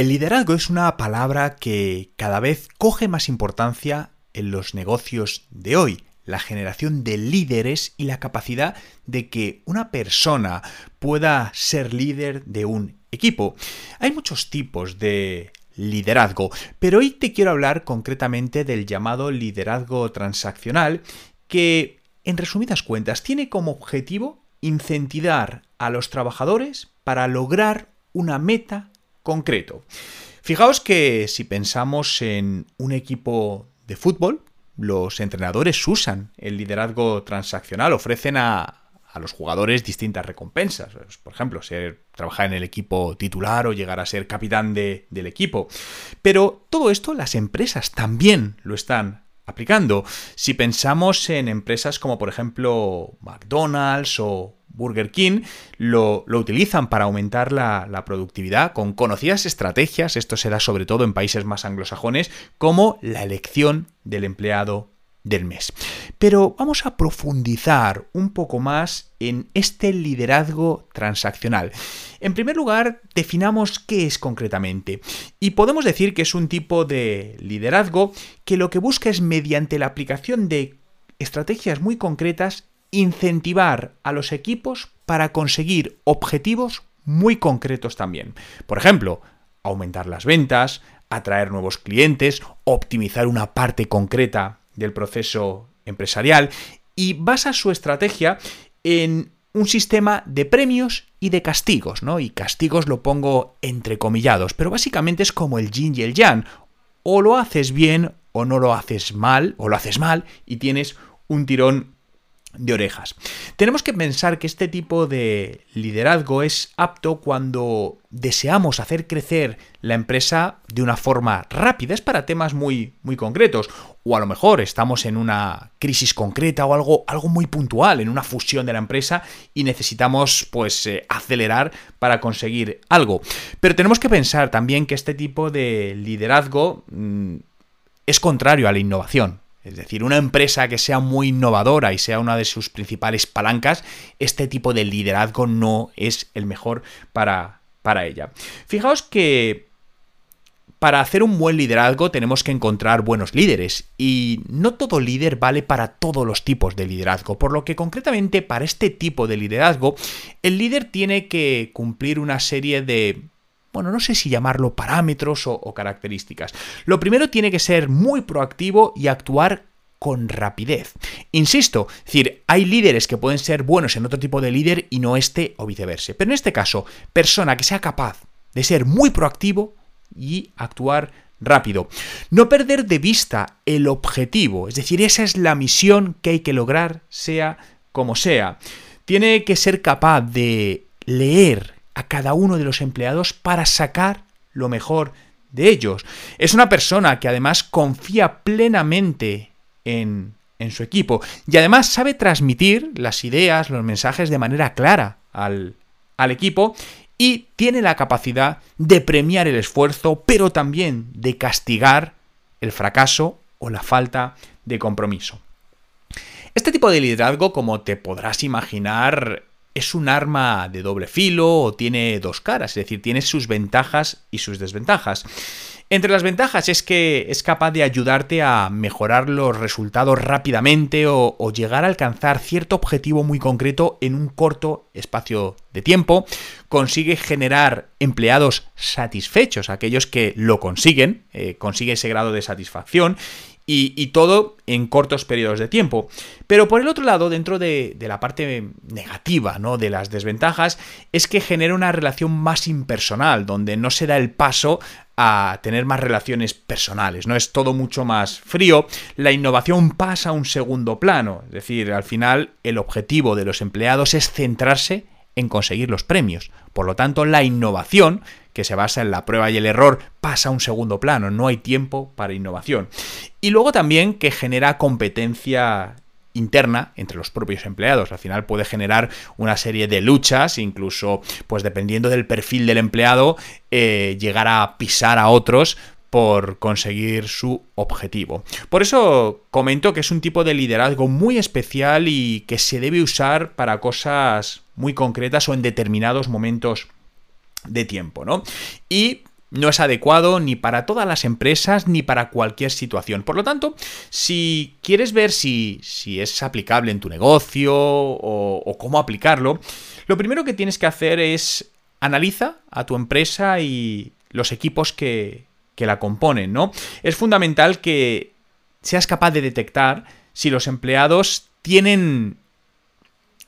El liderazgo es una palabra que cada vez coge más importancia en los negocios de hoy. La generación de líderes y la capacidad de que una persona pueda ser líder de un equipo. Hay muchos tipos de liderazgo, pero hoy te quiero hablar concretamente del llamado liderazgo transaccional que, en resumidas cuentas, tiene como objetivo incentivar a los trabajadores para lograr una meta concreto. Fijaos que si pensamos en un equipo de fútbol, los entrenadores usan el liderazgo transaccional, ofrecen a, los jugadores distintas recompensas. Pues, por ejemplo, trabajar en el equipo titular o llegar a ser capitán del equipo. Pero todo esto las empresas también lo están aplicando. Si pensamos en empresas como por ejemplo McDonald's o Burger King lo, utilizan para aumentar la, la, productividad con conocidas estrategias, esto se da sobre todo en países más anglosajones, como la elección del empleado del mes. Pero vamos a profundizar un poco más en este liderazgo transaccional. En primer lugar, definamos qué es concretamente. Y podemos decir que es un tipo de liderazgo que lo que busca es mediante la aplicación de estrategias muy concretas incentivar a los equipos para conseguir objetivos muy concretos también. Por ejemplo, aumentar las ventas, atraer nuevos clientes, optimizar una parte concreta del proceso empresarial y basa su estrategia en un sistema de premios y de castigos, ¿no? Y castigos lo pongo entrecomillados, pero básicamente es como el yin y el yang. O lo haces bien o no lo haces mal, o lo haces mal y tienes un tirón de orejas. Tenemos que pensar que este tipo de liderazgo es apto cuando deseamos hacer crecer la empresa de una forma rápida, es para temas muy, muy concretos, o a lo mejor estamos en una crisis concreta o algo, algo muy puntual, en una fusión de la empresa y necesitamos pues eh, acelerar para conseguir algo. Pero tenemos que pensar también que este tipo de liderazgo mm, es contrario a la innovación. Es decir, una empresa que sea muy innovadora y sea una de sus principales palancas, este tipo de liderazgo no es el mejor para, para ella. Fijaos que para hacer un buen liderazgo tenemos que encontrar buenos líderes y no todo líder vale para todos los tipos de liderazgo, por lo que concretamente para este tipo de liderazgo el líder tiene que cumplir una serie de bueno, no sé si llamarlo parámetros o, características. Lo primero tiene que ser muy proactivo y actuar con rapidez. Insisto, es decir, hay líderes que pueden ser buenos en otro tipo de líder y no este o viceversa. Pero en este caso, persona que sea capaz de ser muy proactivo y actuar rápido. No perder de vista el objetivo, es decir, esa es la misión que hay que lograr, sea como sea. Tiene que ser capaz de leer a cada uno de los empleados para sacar lo mejor de ellos. Es una persona que además confía plenamente en, en su equipo y además sabe transmitir las ideas, los mensajes de manera clara al, al equipo y tiene la capacidad de premiar el esfuerzo, pero también de castigar el fracaso o la falta de compromiso. Este tipo de liderazgo, como te podrás imaginar, es un arma de doble filo o tiene dos caras, es decir, tiene sus ventajas y sus desventajas. Entre las ventajas es que es capaz de ayudarte a mejorar los resultados rápidamente o, llegar a alcanzar cierto objetivo muy concreto en un corto espacio de tiempo. Consigue generar empleados satisfechos, aquellos que lo consiguen, eh, consigue ese grado de satisfacción y, todo en cortos periodos de tiempo. Pero por el otro lado, dentro de, la parte negativa, ¿no? De las desventajas, es que genera una relación más impersonal, donde no se da el paso a tener más relaciones personales, ¿no? Es todo mucho más frío, la innovación pasa a un segundo plano, es decir, al final el objetivo de los empleados es centrarse en conseguir los premios. Por lo tanto, la innovación, que se basa en la prueba y el error, pasa a un segundo plano, no hay tiempo para innovación. Y luego también que genera competencia interna entre los propios empleados. Al final puede generar una serie de luchas, incluso, pues dependiendo del perfil del empleado, eh, llegar a pisar a otros por conseguir su objetivo. Por eso comento que es un tipo de liderazgo muy especial y que se debe usar para cosas muy concretas o en determinados momentos de tiempo, ¿no? Y no es adecuado ni para todas las empresas ni para cualquier situación. Por lo tanto, si quieres ver si, si es aplicable en tu negocio o, cómo aplicarlo, lo primero que tienes que hacer es analiza a tu empresa y los equipos que, que la componen, ¿no? Es fundamental que seas capaz de detectar si los empleados tienen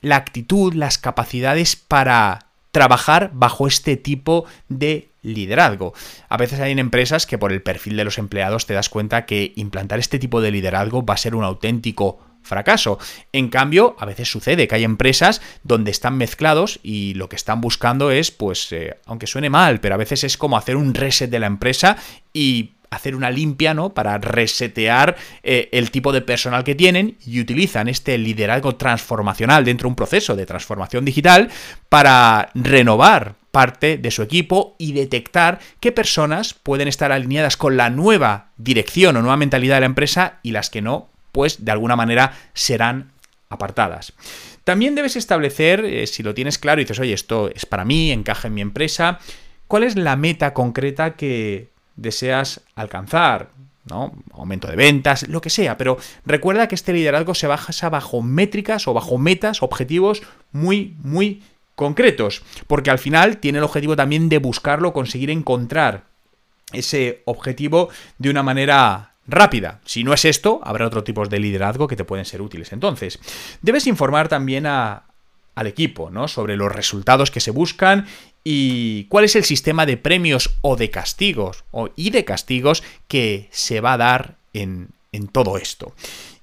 la actitud, las capacidades para trabajar bajo este tipo de liderazgo. A veces hay empresas que por el perfil de los empleados te das cuenta que implantar este tipo de liderazgo va a ser un auténtico fracaso. En cambio, a veces sucede que hay empresas donde están mezclados y lo que están buscando es, pues, eh, aunque suene mal, pero a veces es como hacer un reset de la empresa y hacer una limpia, ¿no? Para resetear eh, el tipo de personal que tienen y utilizan este liderazgo transformacional dentro de un proceso de transformación digital para renovar parte de su equipo y detectar qué personas pueden estar alineadas con la nueva dirección o nueva mentalidad de la empresa y las que no, pues de alguna manera serán apartadas. También debes establecer, eh, si lo tienes claro y dices, oye, esto es para mí, encaja en mi empresa, cuál es la meta concreta que deseas alcanzar, ¿no? Aumento de ventas, lo que sea, pero recuerda que este liderazgo se basa bajo métricas o bajo metas, objetivos muy, muy concretos, porque al final tiene el objetivo también de buscarlo, conseguir encontrar ese objetivo de una manera rápida. Si no es esto, habrá otros tipos de liderazgo que te pueden ser útiles. Entonces, debes informar también a, al equipo, ¿no? Sobre los resultados que se buscan y cuál es el sistema de premios o de castigos o, y de castigos que se va a dar en, en todo esto.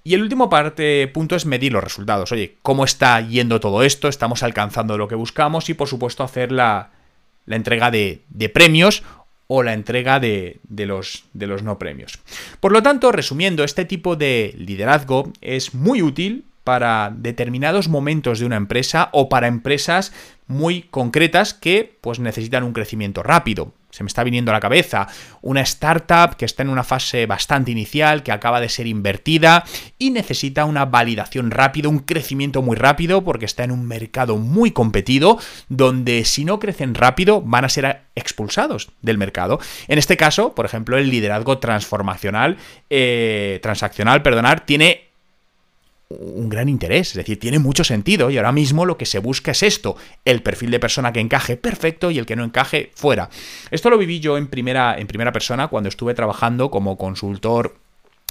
Y el último parte, punto es medir los resultados. Oye, ¿cómo está yendo todo esto? ¿Estamos alcanzando lo que buscamos? Y por supuesto hacer la, la entrega de, de, premios o la entrega de, de, los, de los no premios. Por lo tanto, resumiendo, este tipo de liderazgo es muy útil para determinados momentos de una empresa o para empresas muy concretas que pues necesitan un crecimiento rápido. Se me está viniendo a la cabeza una startup que está en una fase bastante inicial, que acaba de ser invertida y necesita una validación rápida, un crecimiento muy rápido, porque está en un mercado muy competido, donde si no crecen rápido van a ser expulsados del mercado. En este caso, por ejemplo, el liderazgo transformacional, eh, transaccional, perdonar, tiene un gran interés, es decir, tiene mucho sentido y ahora mismo lo que se busca es esto, el perfil de persona que encaje perfecto y el que no encaje fuera. Esto lo viví yo en primera, en primera persona cuando estuve trabajando como consultor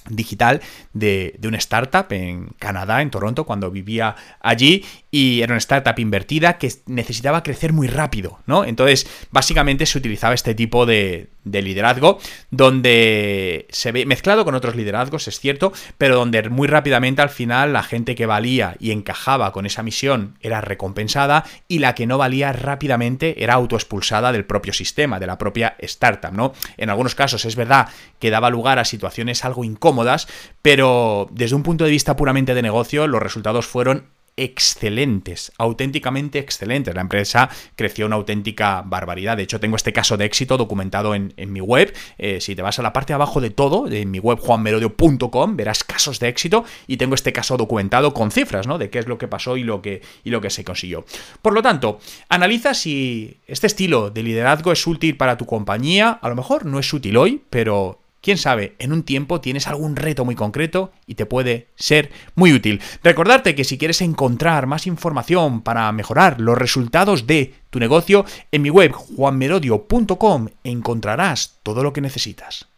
digital de, de, una startup en Canadá, en Toronto, cuando vivía allí, y era una startup invertida que necesitaba crecer muy rápido, ¿no? Entonces, básicamente se utilizaba este tipo de, de liderazgo, donde se ve mezclado con otros liderazgos, es cierto, pero donde muy rápidamente al final la gente que valía y encajaba con esa misión era recompensada y la que no valía rápidamente era autoexpulsada del propio sistema, de la propia startup, ¿no? En algunos casos es verdad que daba lugar a situaciones algo incómodas, pero desde un punto de vista puramente de negocio los resultados fueron excelentes, auténticamente excelentes. La empresa creció una auténtica barbaridad. De hecho, tengo este caso de éxito documentado en, mi web. Eh, si te vas a la parte de abajo de todo, en mi web juanmerodio.com, verás casos de éxito y tengo este caso documentado con cifras, ¿no? De qué es lo que pasó y lo que, y lo que se consiguió. Por lo tanto, analiza si este estilo de liderazgo es útil para tu compañía. A lo mejor no es útil hoy, pero quién sabe, en un tiempo tienes algún reto muy concreto y te puede ser muy útil. Recordarte que si quieres encontrar más información para mejorar los resultados de tu negocio, en mi web juanmerodio.com encontrarás todo lo que necesitas.